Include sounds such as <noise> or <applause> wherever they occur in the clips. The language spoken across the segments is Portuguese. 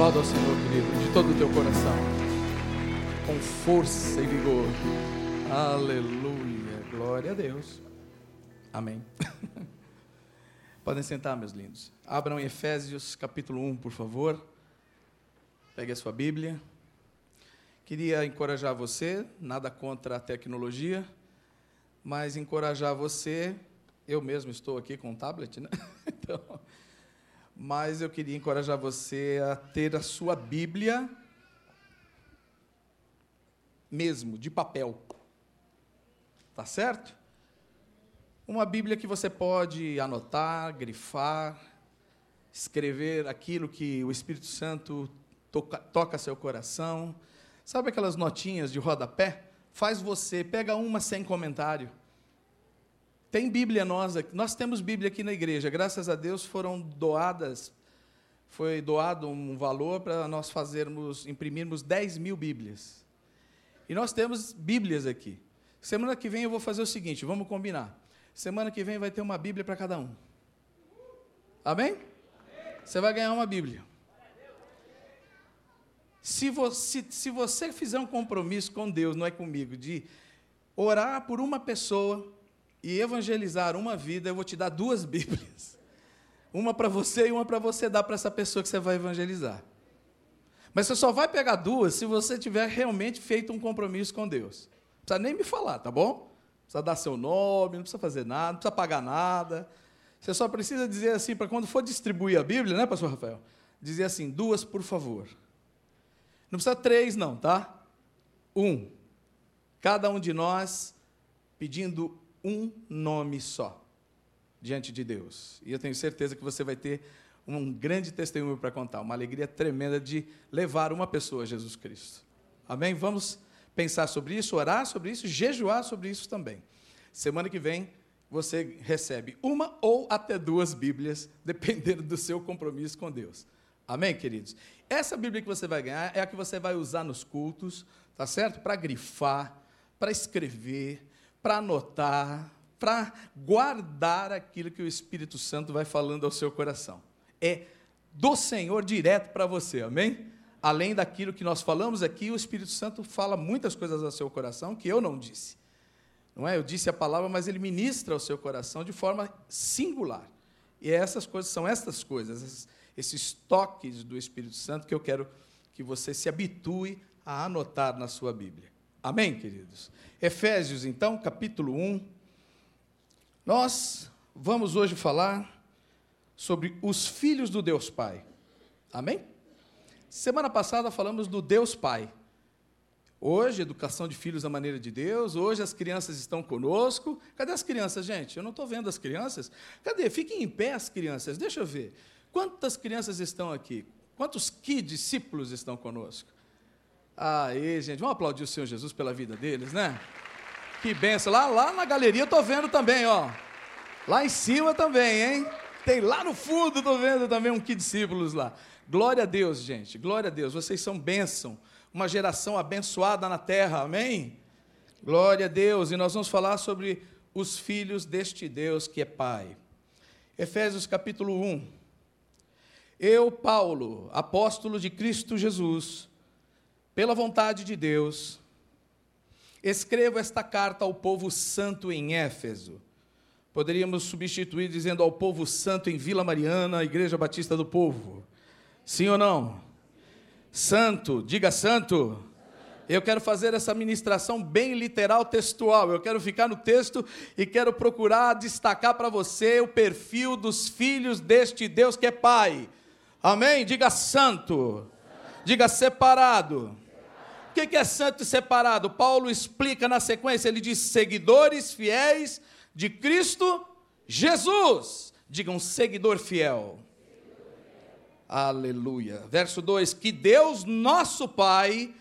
Aplauda ao Senhor, querido, de todo o teu coração, com força e vigor. Aleluia, glória a Deus. Amém. <laughs> Podem sentar, meus lindos. Abram Efésios capítulo 1, por favor. Pegue a sua Bíblia. Queria encorajar você, nada contra a tecnologia, mas encorajar você. Eu mesmo estou aqui com um tablet, né? <laughs> Então, mas eu queria encorajar você a ter a sua Bíblia mesmo, de papel. Tá certo? Uma Bíblia que você pode anotar, grifar, escrever aquilo que o Espírito Santo toca, toca seu coração. Sabe aquelas notinhas de rodapé? Faz você, pega uma sem comentário. Tem Bíblia nós, nós temos Bíblia aqui na igreja, graças a Deus foram doadas, foi doado um valor para nós fazermos, imprimirmos 10 mil Bíblias. E nós temos Bíblias aqui. Semana que vem eu vou fazer o seguinte, vamos combinar. Semana que vem vai ter uma Bíblia para cada um. Amém? Você vai ganhar uma Bíblia. Se você, se você fizer um compromisso com Deus, não é comigo, de orar por uma pessoa e evangelizar uma vida, eu vou te dar duas <laughs> Bíblias. Uma para você e uma para você dar para essa pessoa que você vai evangelizar. Mas você só vai pegar duas se você tiver realmente feito um compromisso com Deus. Não precisa nem me falar, tá bom? Não precisa dar seu nome, não precisa fazer nada, não precisa pagar nada. Você só precisa dizer assim, para quando for distribuir a Bíblia, né, pastor Rafael? Dizer assim, duas, por favor. Não precisa três, não, tá? Um. Cada um de nós pedindo um nome só diante de Deus. E eu tenho certeza que você vai ter um grande testemunho para contar, uma alegria tremenda de levar uma pessoa a Jesus Cristo. Amém? Vamos pensar sobre isso, orar sobre isso, jejuar sobre isso também. Semana que vem você recebe uma ou até duas Bíblias, <laughs> dependendo do seu compromisso com Deus. Amém, queridos? Essa Bíblia que você vai ganhar é a que você vai usar nos cultos, tá certo? Para grifar, para escrever, para anotar, para guardar aquilo que o Espírito Santo vai falando ao seu coração. É do Senhor direto para você, amém? Além daquilo que nós falamos aqui, o Espírito Santo fala muitas coisas ao seu coração que eu não disse. Não é? Eu disse a palavra, mas ele ministra ao seu coração de forma singular. E essas coisas são estas coisas, esses toques do Espírito Santo que eu quero que você se habitue a anotar na sua Bíblia. Amém, queridos? Efésios, então, capítulo 1. Nós vamos hoje falar sobre os filhos do Deus Pai. Amém? Semana passada falamos do Deus Pai. Hoje, educação de filhos da maneira de Deus. Hoje as crianças estão conosco. Cadê as crianças, gente? Eu não estou vendo as crianças. Cadê? Fiquem em pé as crianças. Deixa eu ver. Quantas crianças estão aqui? Quantos que discípulos estão conosco? Aí, gente, vamos aplaudir o Senhor Jesus pela vida deles, né? Que benção. Lá, lá na galeria eu estou vendo também, ó. Lá em cima também, hein? Tem lá no fundo, estou vendo também um que discípulos lá. Glória a Deus, gente. Glória a Deus. Vocês são bênção. Uma geração abençoada na terra. Amém? Glória a Deus. E nós vamos falar sobre os filhos deste Deus que é Pai. Efésios capítulo 1. Eu, Paulo, apóstolo de Cristo Jesus, pela vontade de Deus, escrevo esta carta ao povo santo em Éfeso. Poderíamos substituir dizendo ao povo santo em Vila Mariana, Igreja Batista do Povo. Sim ou não? Santo, diga santo. Eu quero fazer essa ministração bem literal, textual. Eu quero ficar no texto e quero procurar destacar para você o perfil dos filhos deste Deus que é Pai. Amém? Diga santo. Diga separado. O que é santo e separado? Paulo explica na sequência, ele diz: seguidores fiéis de Cristo Jesus. Diga um seguidor fiel. Aleluia. Verso 2: Que Deus, nosso Pai,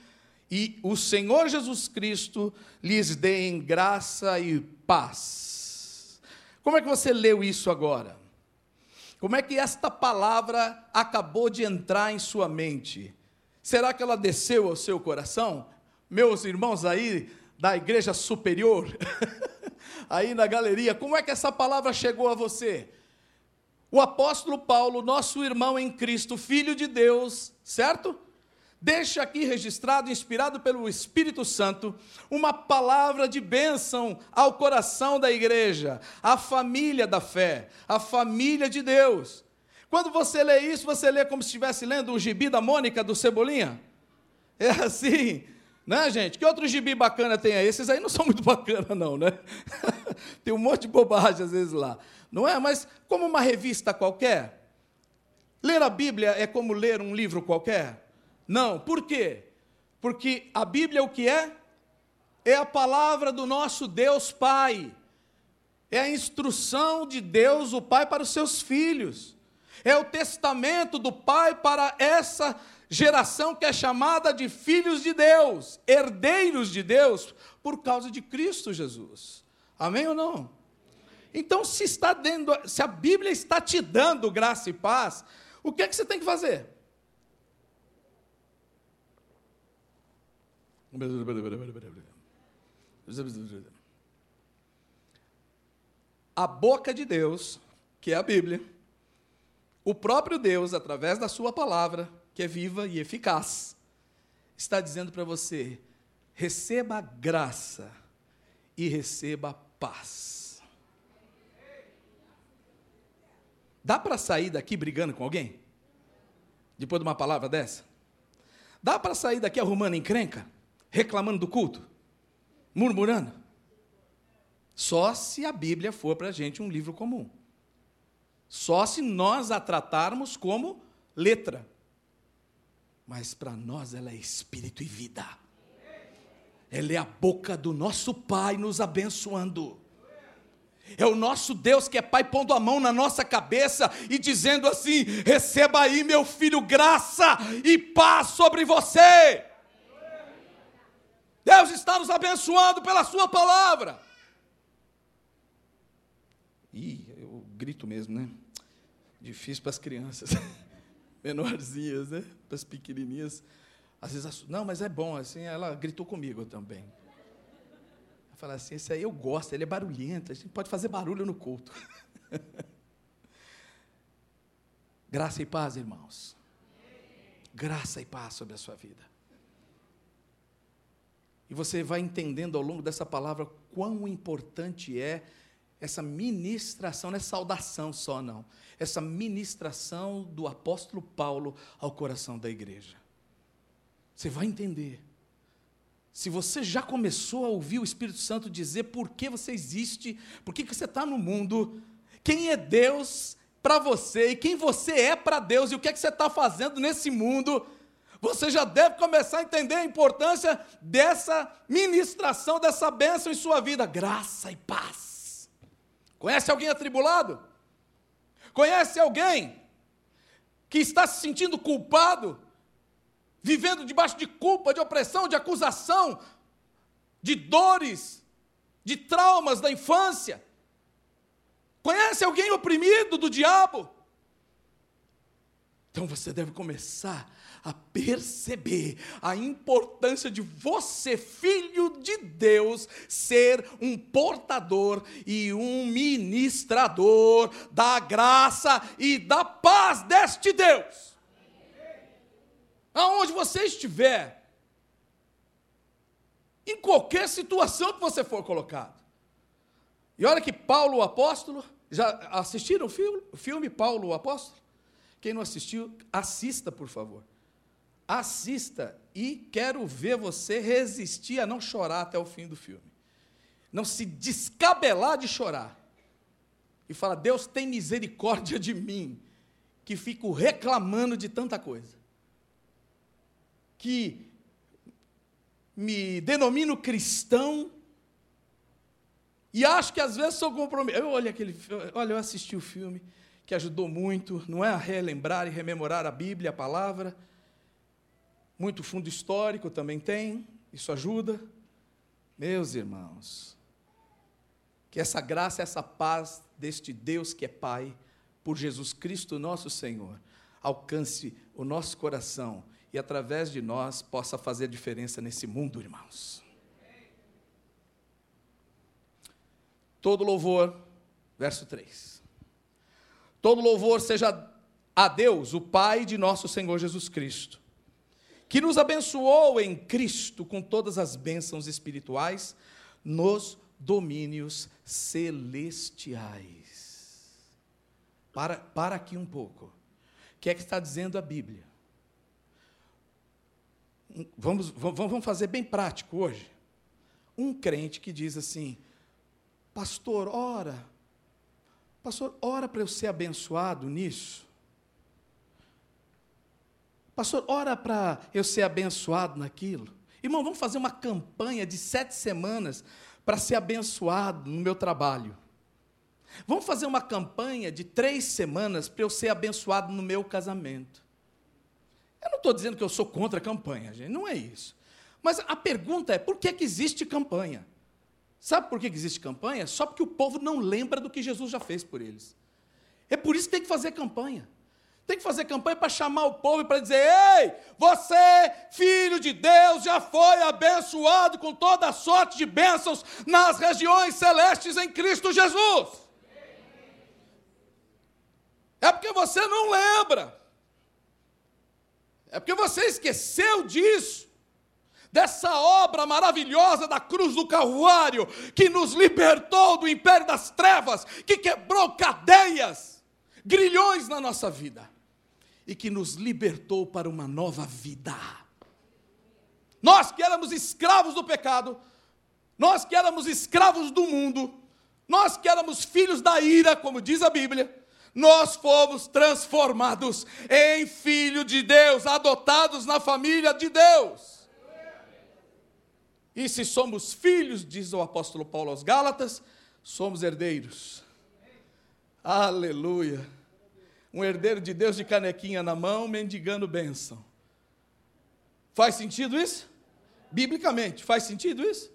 e o Senhor Jesus Cristo lhes deem graça e paz. Como é que você leu isso agora? Como é que esta palavra acabou de entrar em sua mente? Será que ela desceu ao seu coração? Meus irmãos aí da igreja superior, <laughs> aí na galeria, como é que essa palavra chegou a você? o apóstolo Paulo, nosso irmão em Cristo, filho de Deus, certo? Deixa aqui registrado, inspirado pelo Espírito Santo, uma palavra de bênção ao coração da igreja, à família da fé, à família de Deus. Quando você lê isso, você lê como se estivesse lendo o gibi da Mônica do Cebolinha? É assim, né, gente? Que outro gibi bacana tem aí? Esses aí não são muito <laughs> bacana, não, né? <laughs> tem um monte de bobagem às vezes lá, não é? Mas como uma revista qualquer, ler a Bíblia é como ler um livro qualquer? Não, por quê? Porque a Bíblia o que é? É a palavra do nosso Deus Pai. É a instrução de Deus, o Pai, para os seus filhos. É o testamento do Pai para essa geração que é chamada de filhos de Deus, herdeiros de Deus, por causa de Cristo Jesus. Amém ou não? Então, se está dando, se a Bíblia está te dando graça e paz, o que é que você tem que fazer? A boca de Deus, que é a Bíblia, o próprio Deus, através da Sua palavra, que é viva e eficaz, está dizendo para você: receba graça e receba paz. Dá para sair daqui brigando com alguém? Depois de uma palavra dessa? Dá para sair daqui arrumando encrenca? Reclamando do culto? Murmurando? Só se a Bíblia for para a gente um livro comum. Só se nós a tratarmos como letra mas para nós ela é espírito e vida. Ela é a boca do nosso Pai nos abençoando. É o nosso Deus que é Pai pondo a mão na nossa cabeça e dizendo assim: receba aí, meu filho, graça e paz sobre você. Deus está nos abençoando pela Sua palavra. Eu grito mesmo, né? Difícil para as crianças. <laughs> menorzinhas, né? Para as pequenininhas. Às vezes, não, mas é bom, assim, ela gritou comigo também. Eu falei assim, esse aí eu gosto, ele é barulhento, a gente pode fazer barulho no culto. <laughs> Graça e paz, irmãos. Graça e paz sobre a sua vida. E você vai entendendo ao longo dessa palavra quão importante é essa ministração, não é saudação só, não. Essa ministração do apóstolo Paulo ao coração da igreja. Você vai entender. Se você já começou a ouvir o Espírito Santo dizer por que você existe, por que você está no mundo, quem é Deus para você e quem você é para Deus e o que, é que você está fazendo nesse mundo, você já deve começar a entender a importância dessa ministração, dessa bênção em sua vida. Graça e paz. Conhece alguém atribulado? Conhece alguém que está se sentindo culpado, vivendo debaixo de culpa, de opressão, de acusação, de dores, de traumas da infância? Conhece alguém oprimido do diabo? Então você deve começar a perceber a importância de você, filho de Deus, ser um portador e um ministrador da graça e da paz deste Deus. Aonde você estiver, em qualquer situação que você for colocado. E olha que Paulo o apóstolo, já assistiram o filme, filme Paulo o apóstolo? Quem não assistiu, assista, por favor assista e quero ver você resistir a não chorar até o fim do filme. Não se descabelar de chorar. E fala: Deus tem misericórdia de mim, que fico reclamando de tanta coisa. Que me denomino cristão e acho que às vezes sou comprometido. Eu olho aquele, olha, eu assisti o filme que ajudou muito, não é a relembrar e rememorar a Bíblia, a palavra, muito fundo histórico também tem, isso ajuda. Meus irmãos, que essa graça, essa paz deste Deus que é Pai, por Jesus Cristo nosso Senhor, alcance o nosso coração e através de nós possa fazer diferença nesse mundo, irmãos. Todo louvor, verso 3. Todo louvor seja a Deus, o Pai de nosso Senhor Jesus Cristo, que nos abençoou em Cristo com todas as bênçãos espirituais nos domínios celestiais. Para, para aqui um pouco. O que é que está dizendo a Bíblia? Vamos, vamos fazer bem prático hoje. Um crente que diz assim: Pastor, ora. Pastor, ora para eu ser abençoado nisso. Pastor, ora para eu ser abençoado naquilo. Irmão, vamos fazer uma campanha de sete semanas para ser abençoado no meu trabalho. Vamos fazer uma campanha de três semanas para eu ser abençoado no meu casamento. Eu não estou dizendo que eu sou contra a campanha, gente, não é isso. Mas a pergunta é: por que, que existe campanha? Sabe por que, que existe campanha? Só porque o povo não lembra do que Jesus já fez por eles. É por isso que tem que fazer campanha. Tem que fazer campanha para chamar o povo e para dizer: ei, você, filho de Deus, já foi abençoado com toda a sorte de bênçãos nas regiões celestes em Cristo Jesus. É porque você não lembra. É porque você esqueceu disso. Dessa obra maravilhosa da cruz do Calvário, que nos libertou do império das trevas, que quebrou cadeias, grilhões na nossa vida e que nos libertou para uma nova vida. Nós que éramos escravos do pecado, nós que éramos escravos do mundo, nós que éramos filhos da ira, como diz a Bíblia, nós fomos transformados em filho de Deus, adotados na família de Deus. E se somos filhos, diz o apóstolo Paulo aos Gálatas, somos herdeiros. Aleluia um herdeiro de Deus de canequinha na mão, mendigando bênção. Faz sentido isso? Biblicamente, faz sentido isso?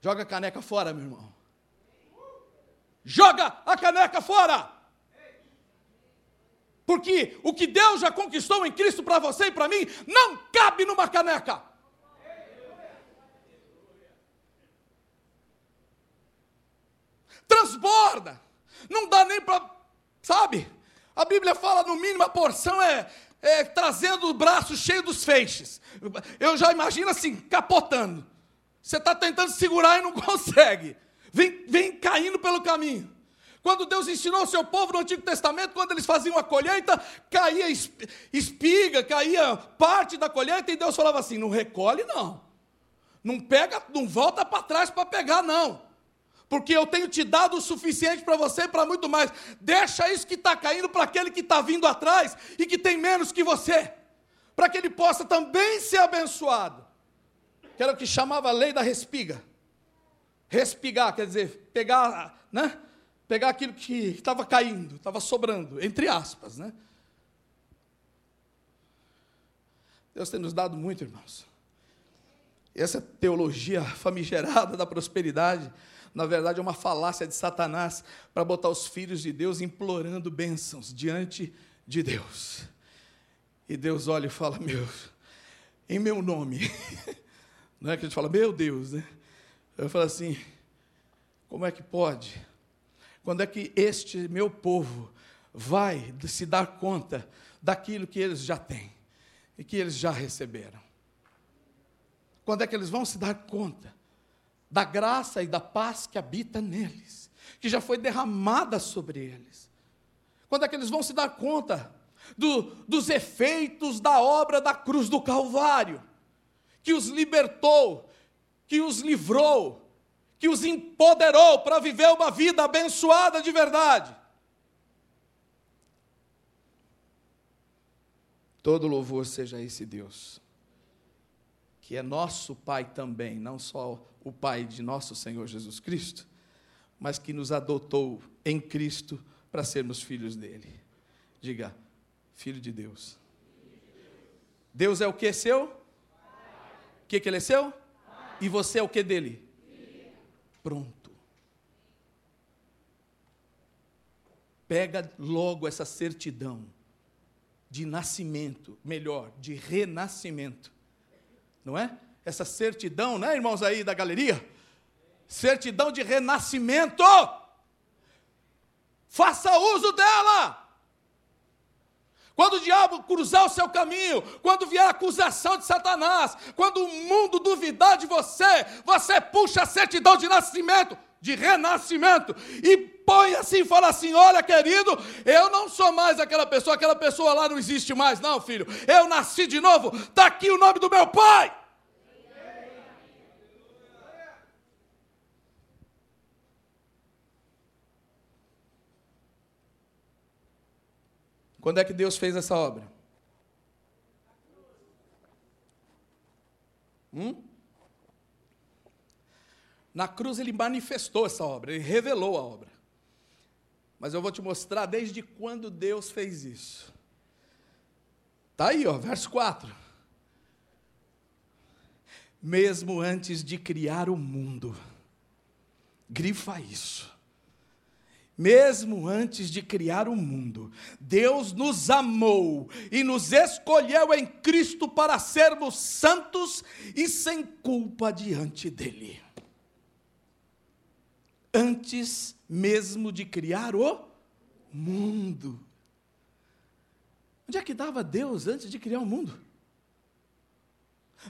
Joga a caneca fora, meu irmão. Joga a caneca fora! Porque o que Deus já conquistou em Cristo para você e para mim não cabe numa caneca. Transborda. Não dá nem para Sabe? A Bíblia fala, no mínimo, a porção é, é trazendo o braço cheio dos feixes. Eu já imagino assim, capotando. Você está tentando segurar e não <laughs> consegue. Vem, vem caindo pelo caminho. Quando Deus ensinou o seu povo no Antigo Testamento, quando eles faziam a colheita, caía espiga, caía parte da colheita, e Deus falava assim: não recolhe, não. Não pega, não volta para trás para pegar, não porque eu tenho te dado o suficiente para você e para muito mais. Deixa isso que está caindo para aquele que está vindo atrás e que tem menos que você, para que ele possa também ser abençoado. Que era o que chamava a lei da respiga. Respigar, quer dizer, pegar, né? Pegar aquilo que estava caindo, estava sobrando, entre aspas, né? Deus tem nos dado muito, irmãos. Essa teologia <laughs> famigerada da prosperidade na verdade é uma falácia de Satanás para botar os filhos de Deus implorando bênçãos diante de Deus. E Deus olha e fala: Meu, em meu nome. <laughs> Não é que a gente fala, meu Deus, né? Eu falo assim: como é que pode? Quando é que este meu povo vai se dar conta daquilo que eles já têm e que eles já receberam? Quando é que eles vão se dar conta da graça e da paz que habita neles, que já foi derramada sobre eles. Quando é que eles vão se dar conta do, dos efeitos da obra da cruz do Calvário, que os libertou, que os livrou, que os empoderou para viver uma vida abençoada de verdade. Todo louvor seja a esse Deus, que é nosso Pai também, não só o Pai de nosso Senhor Jesus Cristo, mas que nos adotou em Cristo para sermos filhos dele. Diga, filho de Deus. Deus é o que seu? O que, que ele é seu? E você é o que dele? Pronto. Pega logo essa certidão de nascimento, melhor, de renascimento. Não é? essa certidão, né, irmãos aí da galeria? Certidão de renascimento. Faça uso dela. Quando o diabo cruzar o seu caminho, quando vier a acusação de Satanás, quando o mundo duvidar de você, você puxa a certidão de nascimento, de renascimento, e põe assim fala assim: Olha, querido, eu não sou mais aquela pessoa, aquela pessoa lá não existe mais, não, filho. Eu nasci de novo, está aqui o nome do meu pai. Quando é que Deus fez essa obra? Hum? Na cruz ele manifestou essa obra, ele revelou a obra. Mas eu vou te mostrar desde quando Deus fez isso. Está aí, ó, verso 4. Mesmo antes de criar o mundo, grifa isso mesmo antes de criar o mundo, Deus nos amou e nos escolheu em Cristo para sermos santos e sem culpa diante dEle. Antes mesmo de criar o mundo. Onde é que estava Deus antes de criar o mundo?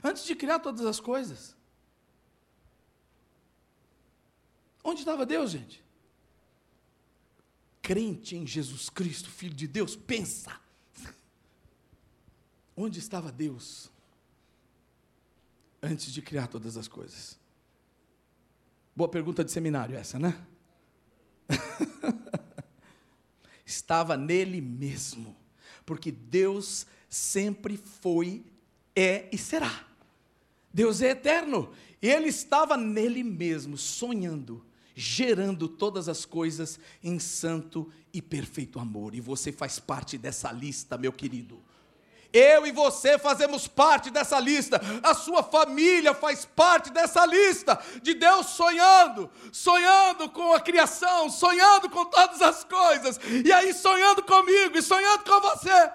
Antes de criar todas as coisas? Onde estava Deus, gente? crente em Jesus Cristo, Filho de Deus, pensa. Onde estava Deus antes de criar todas as coisas? Boa pergunta de seminário essa, né? <laughs> estava nele mesmo, porque Deus sempre foi, é e será. Deus é eterno, e ele estava nele mesmo, sonhando gerando todas as coisas em santo e perfeito amor. E você faz parte dessa lista, meu querido. Eu e você fazemos parte dessa lista, a sua família faz parte dessa lista, de Deus sonhando, sonhando com a criação, sonhando com todas as coisas, e aí sonhando comigo e sonhando com você.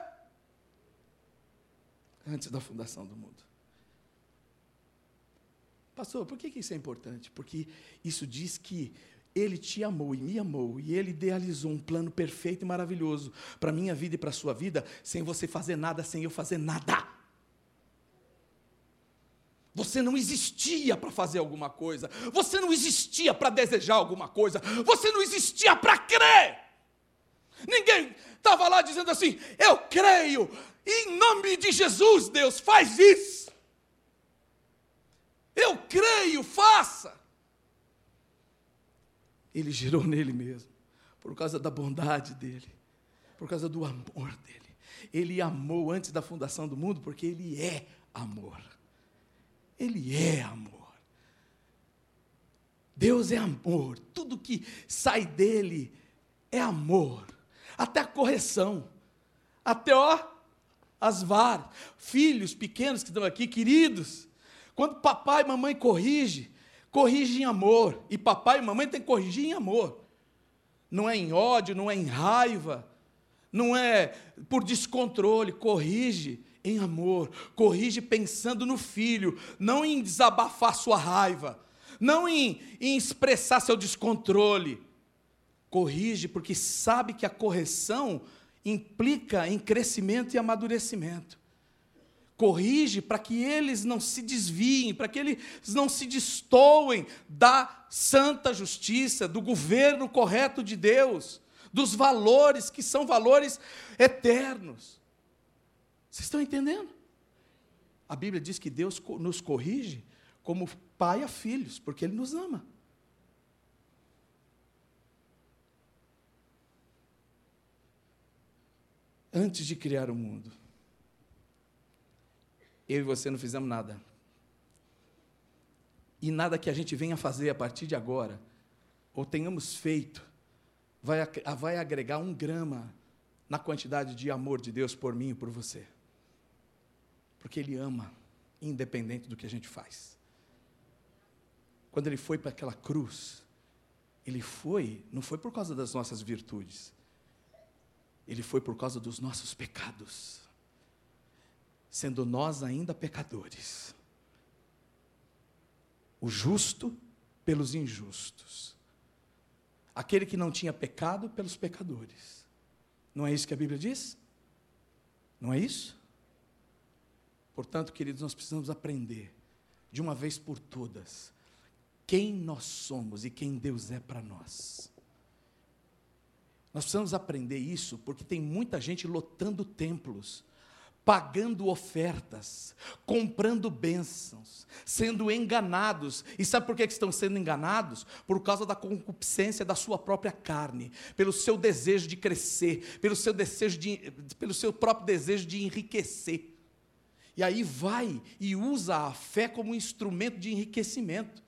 Antes da fundação do mundo. Pastor, por que isso é importante? Porque isso diz que ele te amou e me amou, e ele idealizou um plano perfeito e maravilhoso para a minha vida e para a sua vida, sem você fazer nada, sem eu fazer nada. Você não existia para fazer alguma coisa, você não existia para desejar alguma coisa, você não existia para crer. Ninguém estava lá dizendo assim: Eu creio, em nome de Jesus, Deus, faz isso. Eu creio, faça. Ele gerou nele mesmo, por causa da bondade dele, por causa do amor dele. Ele amou antes da fundação do mundo, porque ele é amor. Ele é amor. Deus é amor. Tudo que sai dele é amor. Até a correção. Até, ó, as varas. Filhos pequenos que estão aqui, queridos. Quando papai e mamãe corrige, corrige em amor. E papai e mamãe tem que corrigir em amor. Não é em ódio, não é em raiva, não é por descontrole, corrige em amor, corrige pensando no filho, não em desabafar sua raiva, não em, em expressar seu descontrole. Corrige porque sabe que a correção implica em crescimento e amadurecimento corrige para que eles não se desviem, para que eles não se destoem da santa justiça, do governo correto de Deus, dos valores que são valores eternos. Vocês estão entendendo? A Bíblia diz que Deus nos corrige como pai a filhos, porque Ele nos ama. Antes de criar o mundo, eu e você não fizemos nada. E nada que a gente venha fazer a partir de agora, ou tenhamos feito, vai, vai agregar um grama na quantidade de amor de Deus por mim e por você. Porque Ele ama, independente do que a gente faz. Quando Ele foi para aquela cruz, Ele foi, não foi por causa das nossas virtudes, Ele foi por causa dos nossos pecados sendo nós ainda pecadores. O justo pelos injustos. aquele que não tinha pecado pelos pecadores. Não é isso que a Bíblia diz? Não é isso? Portanto, queridos, nós precisamos aprender, de uma vez por todas, quem nós somos e quem Deus é para nós. Nós precisamos aprender isso porque tem muita gente lotando templos, pagando ofertas, comprando bênçãos, sendo enganados. E sabe por que estão sendo enganados? Por causa da concupiscência da sua própria carne, pelo seu desejo de crescer, pelo seu desejo de, pelo seu próprio desejo de enriquecer. E aí vai e usa a fé como um instrumento de enriquecimento.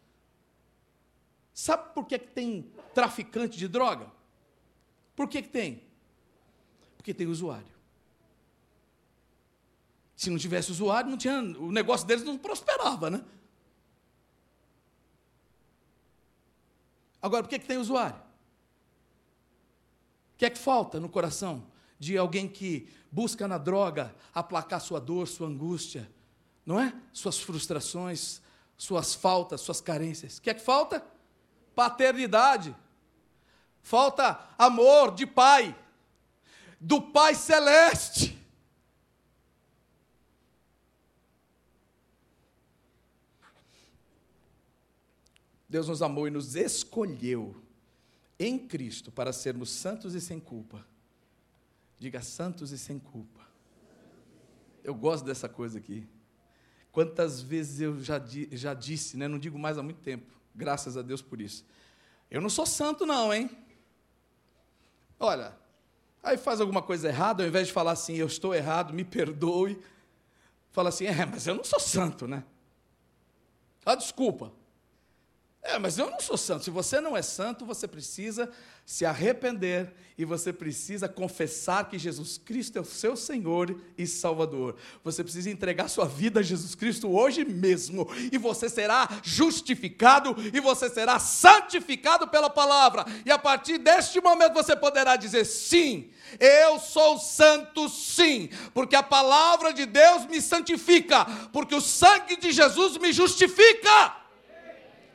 Sabe por que, que tem traficante de droga? Por que, que tem? Porque tem usuário. Se não tivesse usuário, não tinha, o negócio deles não prosperava, né? Agora, por que, que tem usuário? O que é que falta no coração de alguém que busca na droga aplacar sua dor, sua angústia, não é? Suas frustrações, suas faltas, suas carências. O que é que falta? Paternidade. Falta amor de pai, do Pai Celeste. Deus nos amou e nos escolheu em Cristo para sermos santos e sem culpa. Diga santos e sem culpa. Eu gosto dessa coisa aqui. Quantas vezes eu já, já disse, né? não digo mais há muito tempo, graças a Deus por isso. Eu não sou santo, não, hein? Olha, aí faz alguma coisa errada, ao invés de falar assim, eu estou errado, me perdoe, fala assim, é, mas eu não sou santo, né? Ah, desculpa. É, mas eu não sou santo. Se você não é santo, você precisa se arrepender e você precisa confessar que Jesus Cristo é o seu Senhor e Salvador. Você precisa entregar sua vida a Jesus Cristo hoje mesmo e você será justificado e você será santificado pela palavra. E a partir deste momento você poderá dizer sim. Eu sou santo, sim, porque a palavra de Deus me santifica, porque o sangue de Jesus me justifica.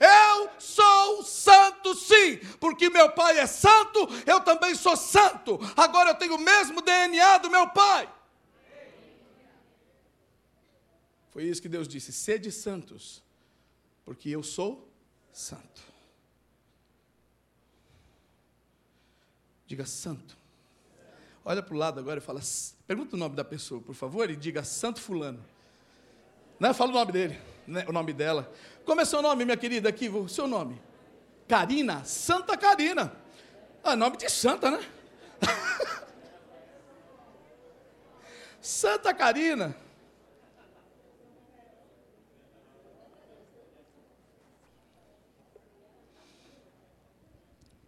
Eu sou santo, sim, porque meu pai é santo, eu também sou santo. Agora eu tenho o mesmo DNA do meu pai. Foi isso que Deus disse: sede santos, porque eu sou santo. Diga santo. Olha para o lado agora e fala, pergunta o nome da pessoa, por favor, e diga Santo Fulano. Não, fala o nome dele né, o nome dela. Como é seu nome, minha querida, aqui, o seu nome? Karina, Santa Karina. Ah, nome de santa, né? <laughs> Santa Karina.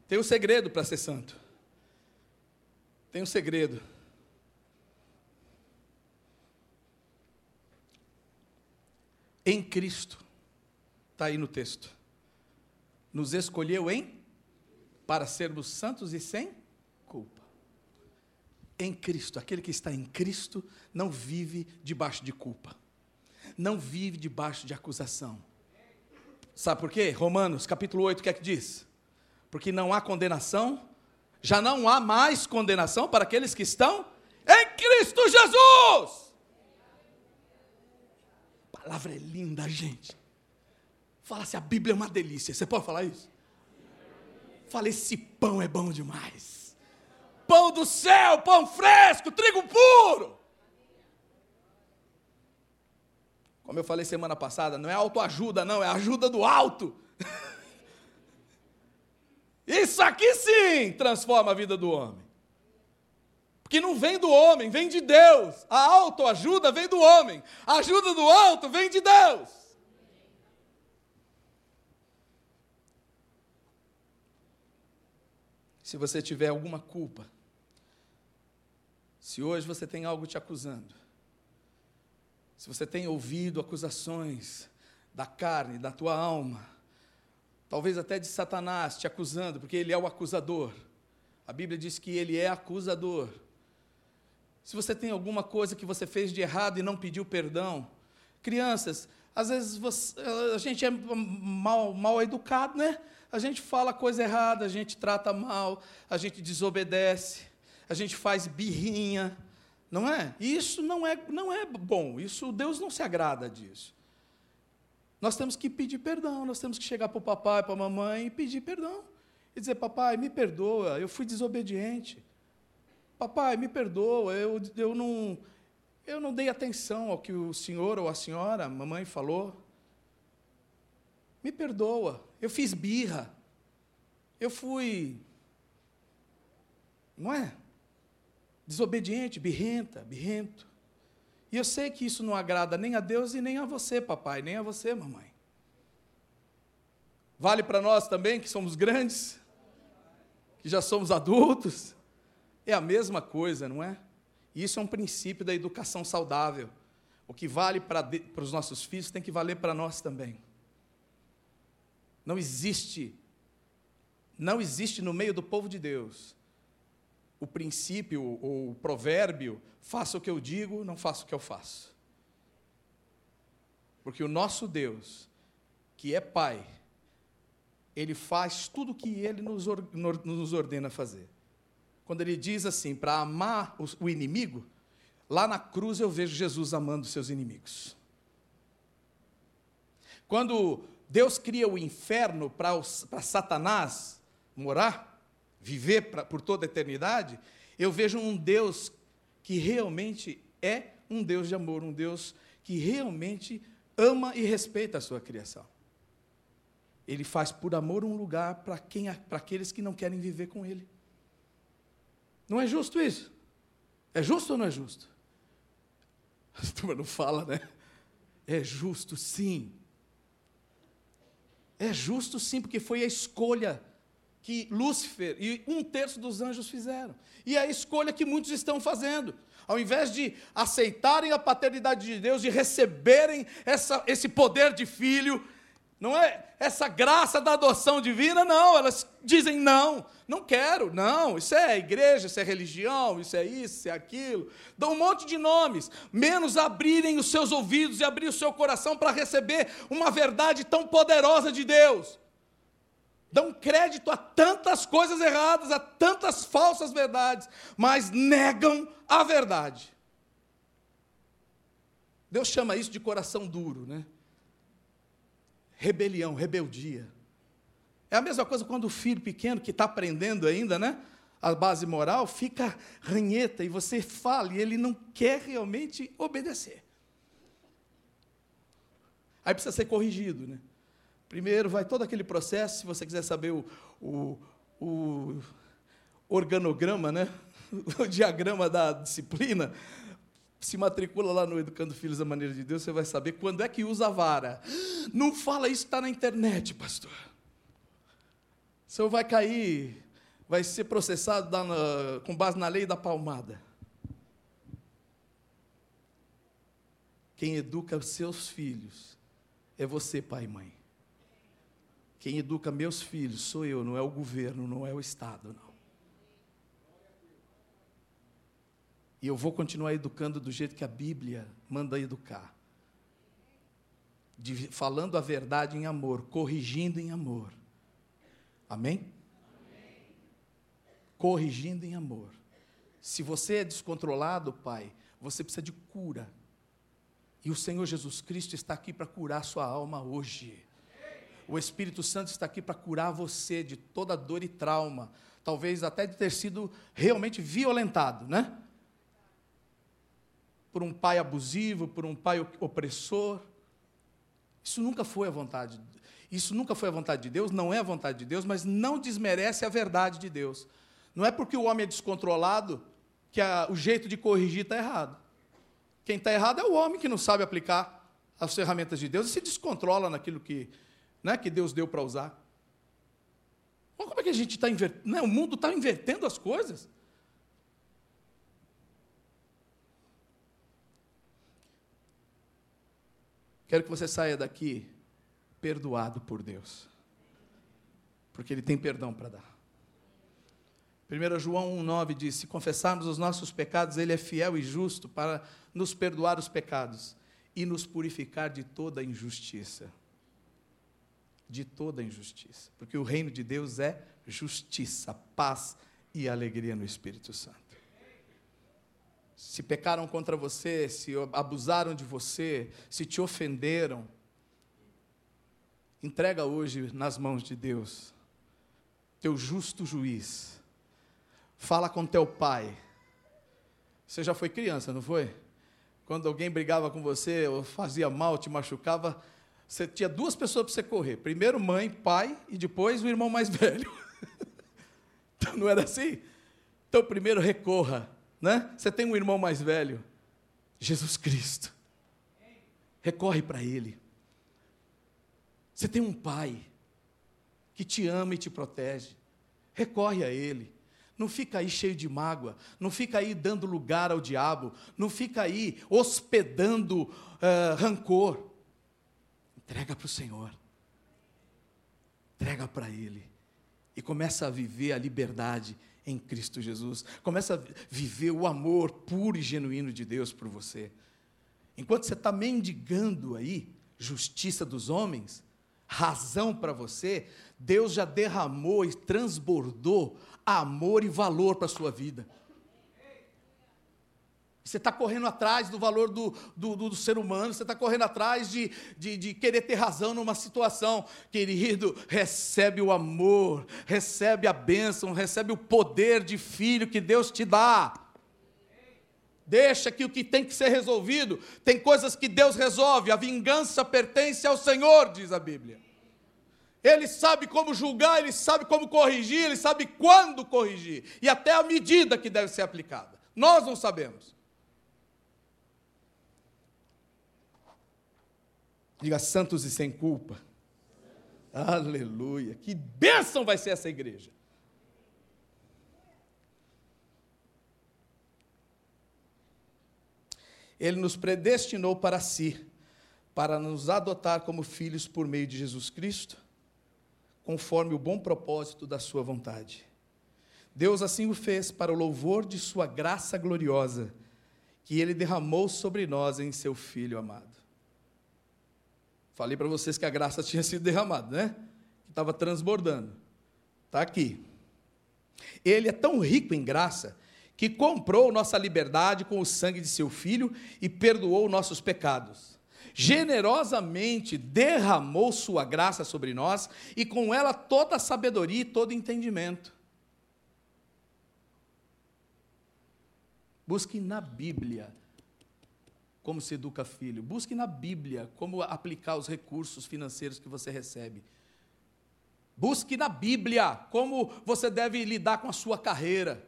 Tem um segredo para ser santo. Tem um segredo. em Cristo. Está aí no texto. Nos escolheu em para sermos santos e sem culpa. Em Cristo, aquele que está em Cristo não vive debaixo de culpa, não vive debaixo de acusação. Sabe por quê? Romanos capítulo 8, o que é que diz? Porque não há condenação, já não há mais condenação para aqueles que estão em Cristo Jesus palavra é linda, gente. Fala se a Bíblia é uma delícia. Você pode falar isso? Fala, esse pão é bom demais. Pão do céu, pão fresco, trigo puro. Como eu falei semana passada, não é autoajuda, não, é ajuda do alto. <laughs> Isso aqui sim transforma a vida do homem que não vem do homem, vem de Deus. A autoajuda vem do homem, a ajuda do alto vem de Deus. Se você tiver alguma culpa, se hoje você tem algo te acusando, se você tem ouvido acusações da carne, da tua alma, talvez até de Satanás te acusando, porque ele é o acusador. A Bíblia diz que ele é acusador. Se você tem alguma coisa que você fez de errado e não pediu perdão, crianças, Às vezes você, a gente é mal, mal educado, né? A gente fala coisa errada, a gente trata mal, a gente desobedece, a gente faz birrinha, não é? E isso não é, não é bom, isso Deus não se agrada disso. Nós temos que pedir perdão, nós temos que chegar para o papai, para a mamãe e pedir perdão. E dizer, papai, me perdoa, eu fui desobediente. Papai, me perdoa, eu, eu, não, eu não dei atenção ao que o senhor ou a senhora, a mamãe falou. Me perdoa, eu fiz birra. Eu fui. Não é? Desobediente, birrenta, birrento. E eu sei que isso não agrada nem a Deus e nem a você, papai, nem a você, mamãe. Vale para nós também, que somos grandes, que já somos adultos. É a mesma coisa, não é? Isso é um princípio da educação saudável. O que vale para, para os nossos filhos tem que valer para nós também. Não existe, não existe no meio do povo de Deus o princípio ou o provérbio: faça o que eu digo, não faça o que eu faço. Porque o nosso Deus, que é Pai, Ele faz tudo o que Ele nos, ordena fazer quando ele diz assim, para amar o inimigo, lá na cruz eu vejo Jesus amando seus inimigos. Quando Deus cria o inferno para Satanás morar, viver pra, por toda a eternidade, eu vejo um Deus que realmente é um Deus de amor, um Deus que realmente ama e respeita a sua criação. Ele faz por amor um lugar para aqueles que não querem viver com Ele. Não é justo isso? É justo ou não é justo? <laughs> A turma não fala, né? É justo sim. É justo sim, porque foi a escolha que Lúcifer e um terço dos anjos fizeram. E é a escolha que muitos estão fazendo. Ao invés de aceitarem a paternidade de Deus, de receberem essa, esse poder de filho, não é essa graça da adoção divina, não. Elas dizem não, não quero, não. Isso é igreja, isso é religião, isso é isso, isso é aquilo. Dão um monte de nomes, menos abrirem os seus ouvidos e abrir o seu coração para receber uma verdade tão poderosa de Deus. Dão crédito a tantas coisas erradas, a tantas falsas verdades, mas negam a verdade. Deus chama isso de coração duro, né? Rebelião, rebeldia. É a mesma coisa quando o filho pequeno, que está aprendendo ainda, né? A base moral, fica ranheta e você fala e ele não quer realmente obedecer. Aí precisa ser corrigido, né? Primeiro vai todo aquele processo, se você quiser saber o, o, o organograma, né? <laughs> o diagrama da disciplina, se matricula lá no Educando Filhos da Maneira de Deus, você vai saber quando é que usa a vara. Não fala isso, está na internet, pastor. O senhor vai cair, vai ser processado na, com base na lei da palmada. Quem educa seus filhos é você, pai e mãe. Quem educa meus filhos sou eu, não é o governo, não é o Estado, não. E eu vou continuar educando do jeito que a Bíblia manda educar. De, falando a verdade em amor, corrigindo em amor. Amém? Amém? Corrigindo em amor. Se você é descontrolado, pai, você precisa de cura. E o Senhor Jesus Cristo está aqui para curar sua alma hoje. O Espírito Santo está aqui para curar você de toda dor e trauma, talvez até de ter sido realmente violentado, né? Por um pai abusivo, por um pai opressor. Isso nunca foi a vontade. Isso nunca foi a vontade de Deus, não é a vontade de Deus, mas não desmerece a verdade de Deus. Não é porque o homem é descontrolado que a, o jeito de corrigir está errado. Quem está errado é o homem que não sabe aplicar as ferramentas de Deus e se descontrola naquilo que, né, que Deus deu para usar. Olha como é que a gente está invertendo? Né? O mundo está invertendo as coisas. Quero que você saia daqui perdoado por Deus. Porque Ele tem perdão para dar. 1 João 1,9 diz: Se confessarmos os nossos pecados, Ele é fiel e justo para nos perdoar os pecados e nos purificar de toda injustiça. De toda injustiça. Porque o reino de Deus é justiça, paz e alegria no Espírito Santo. Se pecaram contra você, se abusaram de você, se te ofenderam, entrega hoje nas mãos de Deus, teu justo juiz. Fala com teu pai. Você já foi criança, não foi? Quando alguém brigava com você, ou fazia mal, te machucava, você tinha duas pessoas para você correr: primeiro mãe, pai, e depois o irmão mais <laughs> velho. então não era assim? Então primeiro recorra, né? Você tem um irmão mais velho, Jesus Cristo. Recorre para Ele. Você tem um pai que te ama e te protege. Recorre a Ele. Não fica aí cheio de mágoa, não fica aí dando lugar ao diabo, não fica aí hospedando uh, rancor. Entrega para o Senhor, entrega para Ele e começa a viver a liberdade em Cristo Jesus. Começa a viver o amor puro e genuíno de Deus por você. Enquanto você está mendigando aí justiça dos homens, razão para você, Deus já derramou e transbordou amor e valor para a sua vida. Você está correndo atrás do valor do, do, do, do ser humano, você está correndo atrás de, de, de, querer ter razão numa situação. Querido, recebe o amor, recebe a bênção, recebe o poder de filho que Deus te dá. Deixa que o que tem que ser resolvido, tem coisas que Deus resolve, a vingança pertence ao Senhor, diz a Bíblia. Ele sabe como julgar, ele sabe como corrigir, ele sabe quando corrigir e até a medida que deve ser aplicada. Nós não sabemos. Diga santos e sem culpa. Aleluia. Que bênção vai ser essa igreja. Ele nos predestinou para si, para nos adotar como filhos por meio de Jesus Cristo conforme o bom propósito da sua vontade. Deus assim o fez para o louvor de sua graça gloriosa, que ele derramou sobre nós em seu Filho amado. Falei para vocês que a graça <laughs> tinha sido derramada, né? Que estava transbordando. Está aqui. Ele é tão rico em graça que comprou nossa liberdade com o sangue de seu filho e perdoou nossos pecados generosamente derramou sua graça sobre nós e com ela toda a sabedoria e todo entendimento. Busque na Bíblia como se educa filho. Busque na Bíblia como aplicar os recursos financeiros que você recebe. Busque na Bíblia como você deve lidar com a sua carreira.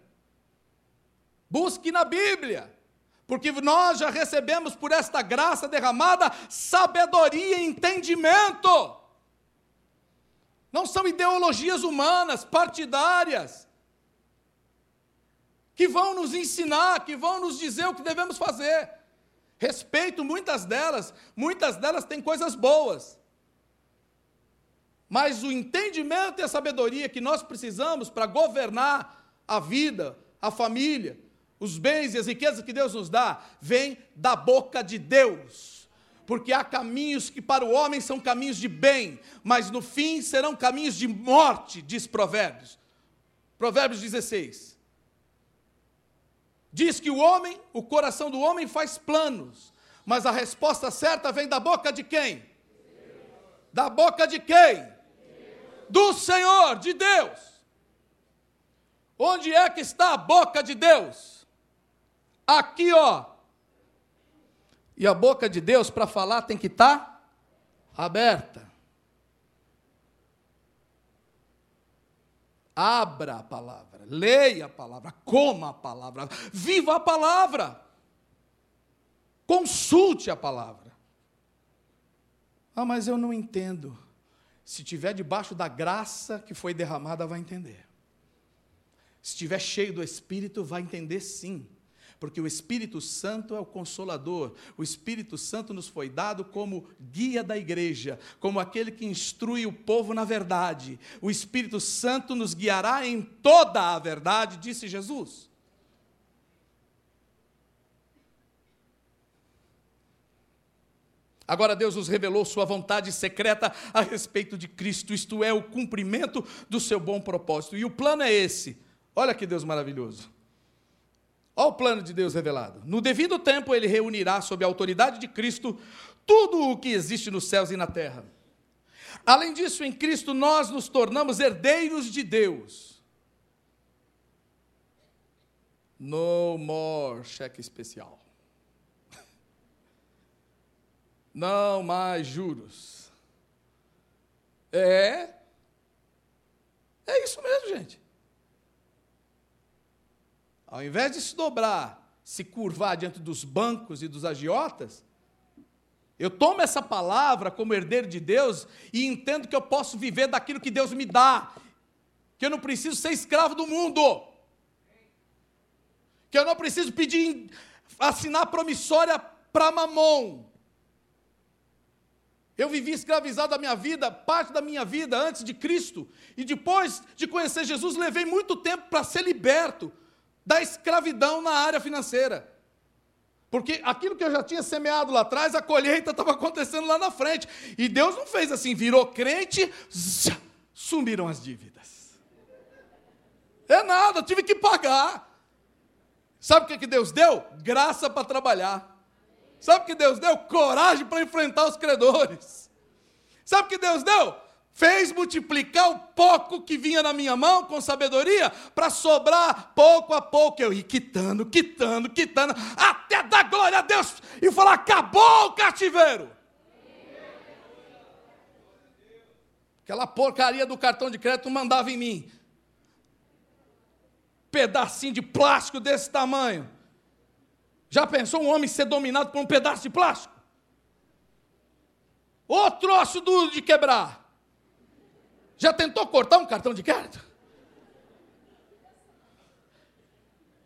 Busque na Bíblia porque nós já recebemos por esta graça derramada sabedoria e entendimento. Não são ideologias humanas, partidárias, que vão nos ensinar, que vão nos dizer o que devemos fazer. Respeito muitas delas, muitas delas têm coisas boas. Mas o entendimento e a sabedoria que nós precisamos para governar a vida, a família, os bens e as riquezas que Deus nos dá, vêm da boca de Deus. Porque há caminhos que para o homem são caminhos de bem, mas no fim serão caminhos de morte, diz Provérbios. Provérbios 16. Diz que o homem, o coração do homem faz planos, mas a resposta certa vem da boca de quem? Da boca de quem? Do Senhor, de Deus. Onde é que está a boca de Deus? Aqui, ó. E a boca de Deus para falar tem que estar tá aberta. Abra a palavra, leia a palavra, coma a palavra, viva a palavra. Consulte a palavra. Ah, mas eu não entendo. Se tiver debaixo da graça que foi derramada, vai entender. Se estiver cheio do Espírito, vai entender sim porque o Espírito Santo é o consolador. O Espírito Santo nos foi dado como guia da igreja, como aquele que instrui o povo na verdade. O Espírito Santo nos guiará em toda a verdade, disse Jesus. Agora Deus nos revelou sua vontade secreta a respeito de Cristo, isto é, o cumprimento do seu bom propósito. E o plano é esse. Olha que Deus maravilhoso. Olha o plano de Deus revelado. No devido tempo, ele reunirá, sob a autoridade de Cristo, tudo o que existe nos céus e na terra. Além disso, em Cristo nós nos tornamos herdeiros de Deus. No more cheque especial. <laughs> Não mais juros. É. É isso mesmo, gente. Ao invés de se dobrar, se curvar diante dos bancos e dos agiotas, eu tomo essa palavra como herdeiro de Deus e entendo que eu posso viver daquilo que Deus me dá, que eu não preciso ser escravo do mundo, que eu não preciso pedir, assinar promissória para mamon. Eu vivi escravizado a minha vida, parte da minha vida antes de Cristo, e depois de conhecer Jesus, levei muito tempo para ser liberto da escravidão na área financeira. Porque aquilo que eu já tinha semeado lá atrás, a colheita estava acontecendo lá na frente. E Deus não fez assim, virou crente, sumiram as dívidas. É nada, tive que pagar. Sabe o que, que Deus deu? Graça para trabalhar. Sabe o que Deus deu? Coragem para enfrentar os credores. Sabe o que Deus deu? Fez multiplicar o pouco que vinha na minha mão com sabedoria, para sobrar pouco a pouco. Eu ia quitando, quitando, quitando, até dar glória a Deus e falar: acabou o cativeiro. Aquela porcaria do cartão de crédito mandava em mim. Pedacinho de plástico desse tamanho. Já pensou um homem ser dominado por um pedaço de plástico? Ô troço duro de quebrar. Já tentou cortar um cartão de crédito?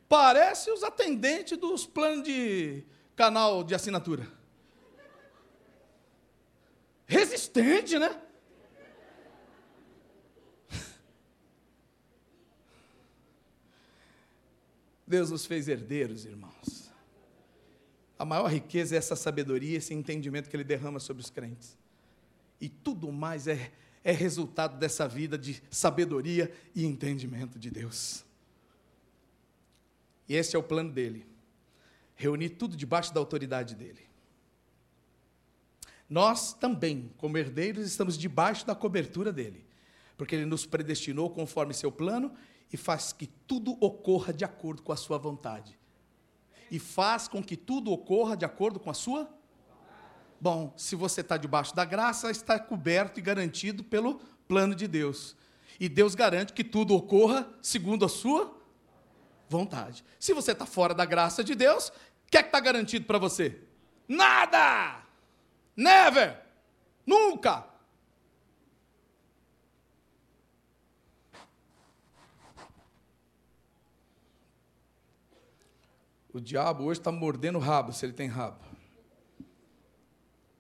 Parece os atendentes dos planos de canal de assinatura. Resistente, né? Deus nos fez herdeiros, irmãos. A maior riqueza é essa sabedoria, esse entendimento que Ele derrama sobre os crentes. E tudo mais é é resultado dessa vida de sabedoria e entendimento de Deus. E esse é o plano dele. Reunir tudo debaixo da autoridade dele. Nós também, como herdeiros, estamos debaixo da cobertura dele, porque ele nos predestinou conforme seu plano e faz que tudo ocorra de acordo com a sua vontade. E faz com que tudo ocorra de acordo com a sua Bom, se você está debaixo da graça, está coberto e garantido pelo plano de Deus. E Deus garante que tudo ocorra segundo a sua vontade. Se você está fora da graça de Deus, o que é que está garantido para você? Nada! Never! Nunca! O diabo hoje está mordendo o rabo, se ele tem rabo.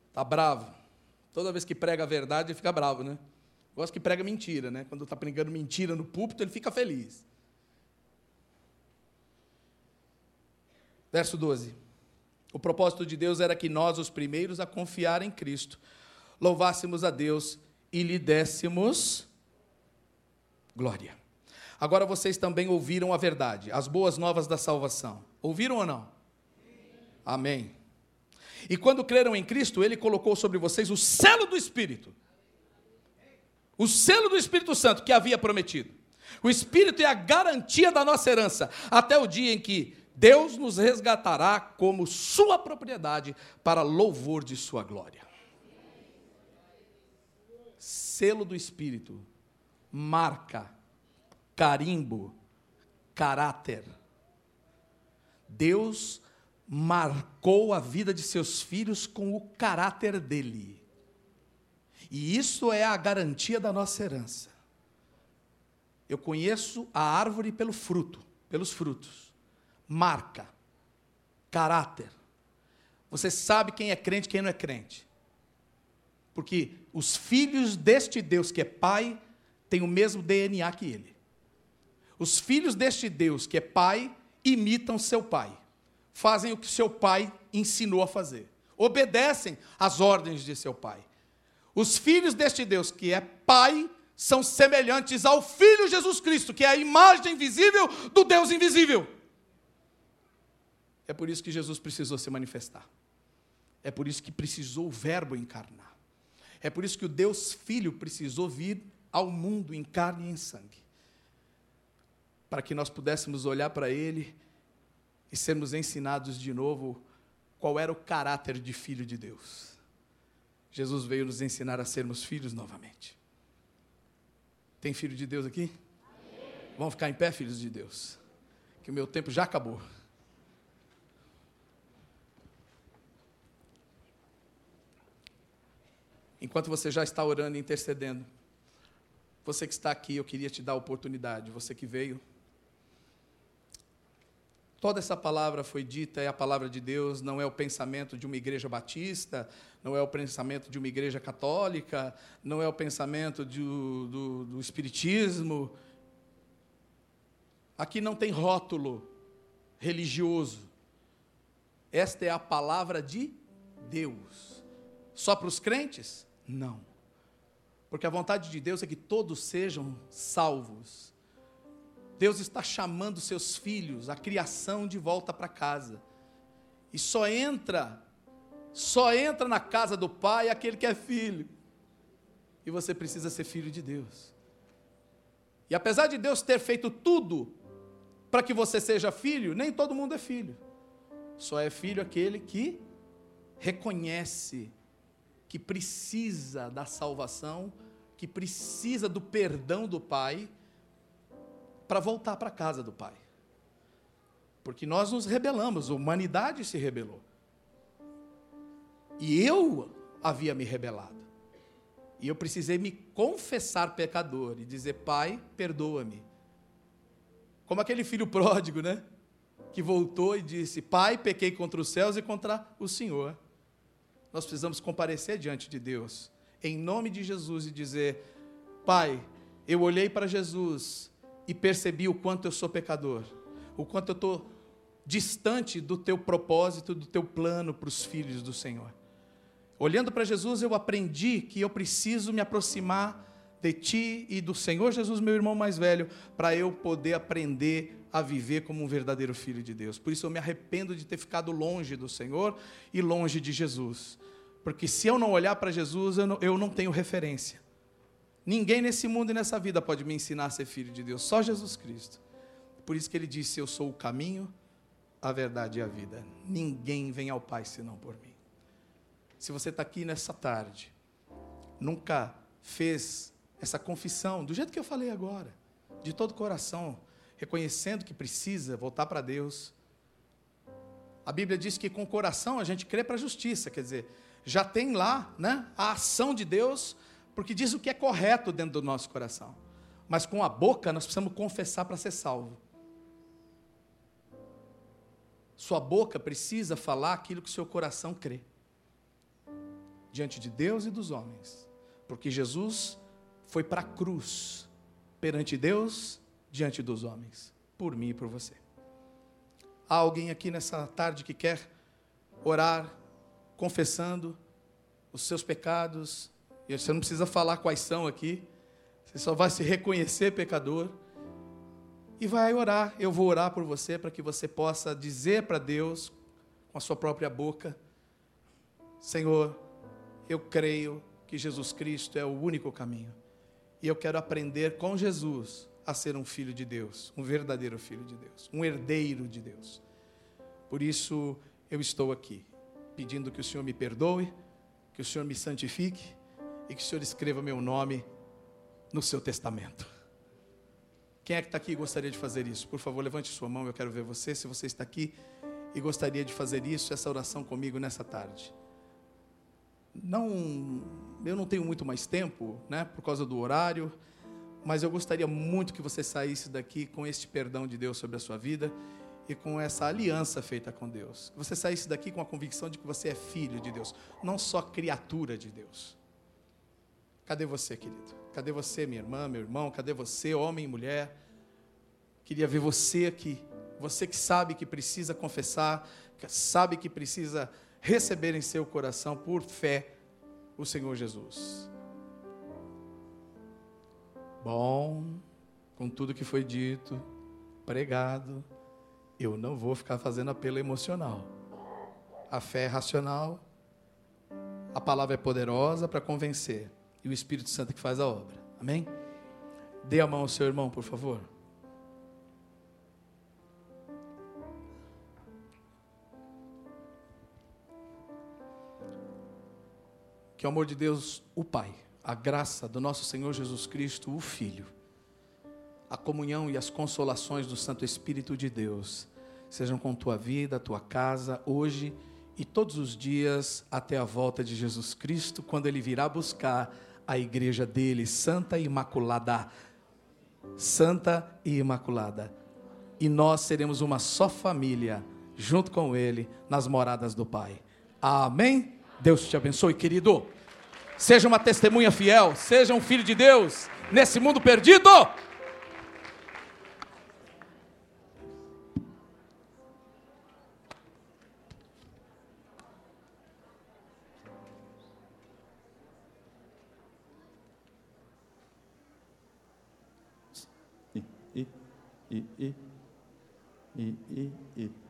Está bravo. Toda vez que prega a verdade, ele fica bravo, né? Gosta que prega mentira, né? Quando está pregando mentira no púlpito, ele fica feliz. Verso 12. O propósito de Deus era que nós, os primeiros a confiar em Cristo, louvássemos a Deus e lhe dessemos glória. Agora vocês também ouviram a verdade, as boas novas da salvação. Ouviram ou não? Amém. E quando creram em Cristo, Ele colocou sobre vocês o selo do Espírito. O selo do Espírito Santo que havia prometido. O Espírito é a garantia da nossa herança, até o dia em que Deus nos resgatará como sua propriedade para louvor de sua glória. Selo do Espírito, marca, carimbo, caráter. Deus marcou a vida de seus filhos com o caráter dele. E isso é a garantia da nossa herança. Eu conheço a árvore pelo fruto, pelos frutos. Marca, caráter. Você sabe quem é crente e quem não é crente. Porque os filhos deste Deus que é pai têm o mesmo DNA que ele. Os filhos deste Deus que é pai imitam seu pai fazem o que seu pai ensinou a fazer. obedecem às ordens de seu pai. Os filhos deste Deus, que é pai, são semelhantes ao Filho Jesus Cristo, que é a imagem visível do Deus invisível. É por isso que Jesus precisou se manifestar. É por isso que precisou o Verbo encarnar. É por isso que o Deus Filho precisou vir ao mundo em carne e em sangue. Para que nós pudéssemos olhar para Ele e sermos ensinados de novo qual era o caráter de filho de Deus. Jesus veio nos ensinar a sermos filhos novamente. Tem filho de Deus aqui? Amém. Vamos ficar em pé, filhos de Deus. Que o meu tempo já acabou. Enquanto você já está orando e intercedendo, você que está aqui, eu queria te dar a oportunidade, você que veio. Toda essa palavra foi dita, é a palavra de Deus, não é o pensamento de uma igreja batista, não é o pensamento de uma igreja católica, não é o pensamento do, do, do Espiritismo. Aqui não tem rótulo religioso. Esta é a palavra de Deus. Só para os crentes? Não. Porque a vontade de Deus é que todos sejam salvos. Deus está chamando seus filhos, a criação de volta para casa. E só entra só entra na casa do pai aquele que é filho. E você precisa ser filho de Deus. E apesar de Deus ter feito tudo para que você seja filho, nem todo mundo é filho. Só é filho aquele que reconhece que precisa da salvação, que precisa do perdão do Pai, para voltar para a casa do Pai. Porque nós nos rebelamos, a humanidade se rebelou. E eu havia me rebelado. E eu precisei me confessar pecador e dizer: Pai, perdoa-me. Como aquele filho pródigo, né? Que voltou e disse: Pai, pequei contra os céus e contra o Senhor. Nós precisamos comparecer diante de Deus, em nome de Jesus, e dizer: Pai, eu olhei para Jesus e percebi o quanto eu sou pecador, o quanto eu estou distante do teu propósito, do teu plano para os filhos do Senhor. Olhando para Jesus, eu aprendi que eu preciso me aproximar de ti e do Senhor Jesus, meu irmão mais velho, para eu poder aprender a viver como um verdadeiro filho de Deus. Por isso eu me arrependo de ter ficado longe do Senhor e longe de Jesus. Porque se eu não olhar para Jesus, eu não, eu não tenho referência. Ninguém nesse mundo e nessa vida pode me ensinar a ser filho de Deus, só Jesus Cristo. Por isso que ele disse: Eu sou o caminho, a verdade e a vida. Ninguém vem ao Pai senão por mim. Se você está aqui nessa tarde, nunca fez essa confissão, do jeito que eu falei agora, de todo o coração, reconhecendo que precisa voltar para Deus. A Bíblia diz que com o coração a gente crê para a justiça, quer dizer, já tem lá né, a ação de Deus, porque diz o que é correto dentro do nosso coração. Mas com a boca nós precisamos confessar para ser salvo. Sua boca precisa falar aquilo que seu coração crê diante de Deus e dos homens, porque Jesus foi para a cruz perante Deus, diante dos homens, por mim e por você. Há alguém aqui nessa tarde que quer orar, confessando os seus pecados, e você não precisa falar quais são aqui, você só vai se reconhecer pecador e vai orar. Eu vou orar por você para que você possa dizer para Deus, com a sua própria boca: Senhor, eu creio que Jesus Cristo é o único caminho. E eu quero aprender com Jesus a ser um filho de Deus, um verdadeiro filho de Deus, um herdeiro de Deus. Por isso eu estou aqui, pedindo que o Senhor me perdoe, que o Senhor me santifique e que o Senhor escreva meu nome no seu testamento. Quem é que está aqui e gostaria de fazer isso? Por favor, levante sua mão, eu quero ver você. Se você está aqui e gostaria de fazer isso, essa oração comigo nessa tarde não, eu não tenho muito mais tempo, né, por causa do horário, mas eu gostaria muito que você saísse daqui com este perdão de Deus sobre a sua vida e com essa aliança feita com Deus. Que você saísse daqui com a convicção de que você é filho de Deus, não só criatura de Deus. Cadê você, querido? Cadê você, minha irmã, meu irmão? Cadê você, homem e mulher? Queria ver você aqui. Você que sabe que precisa confessar, que sabe que precisa receber em seu coração por fé o Senhor Jesus. Bom, com tudo que foi dito, pregado, eu não vou ficar fazendo apelo emocional. A fé é racional, a palavra é poderosa para convencer, e o Espírito Santo que faz a obra. Amém? Dê a mão ao seu irmão, por favor. Que o amor de Deus, o Pai, a graça do nosso Senhor Jesus Cristo, o Filho, a comunhão e as consolações do Santo Espírito de Deus sejam com tua vida, tua casa, hoje e todos os dias até a volta de Jesus Cristo, quando ele virá buscar a igreja dele, santa e imaculada. Santa e imaculada. E nós seremos uma só família, junto com ele, nas moradas do Pai. Amém? Deus te abençoe, querido. Seja uma testemunha fiel, seja um filho de Deus nesse mundo perdido. E, e, e, e, e, e.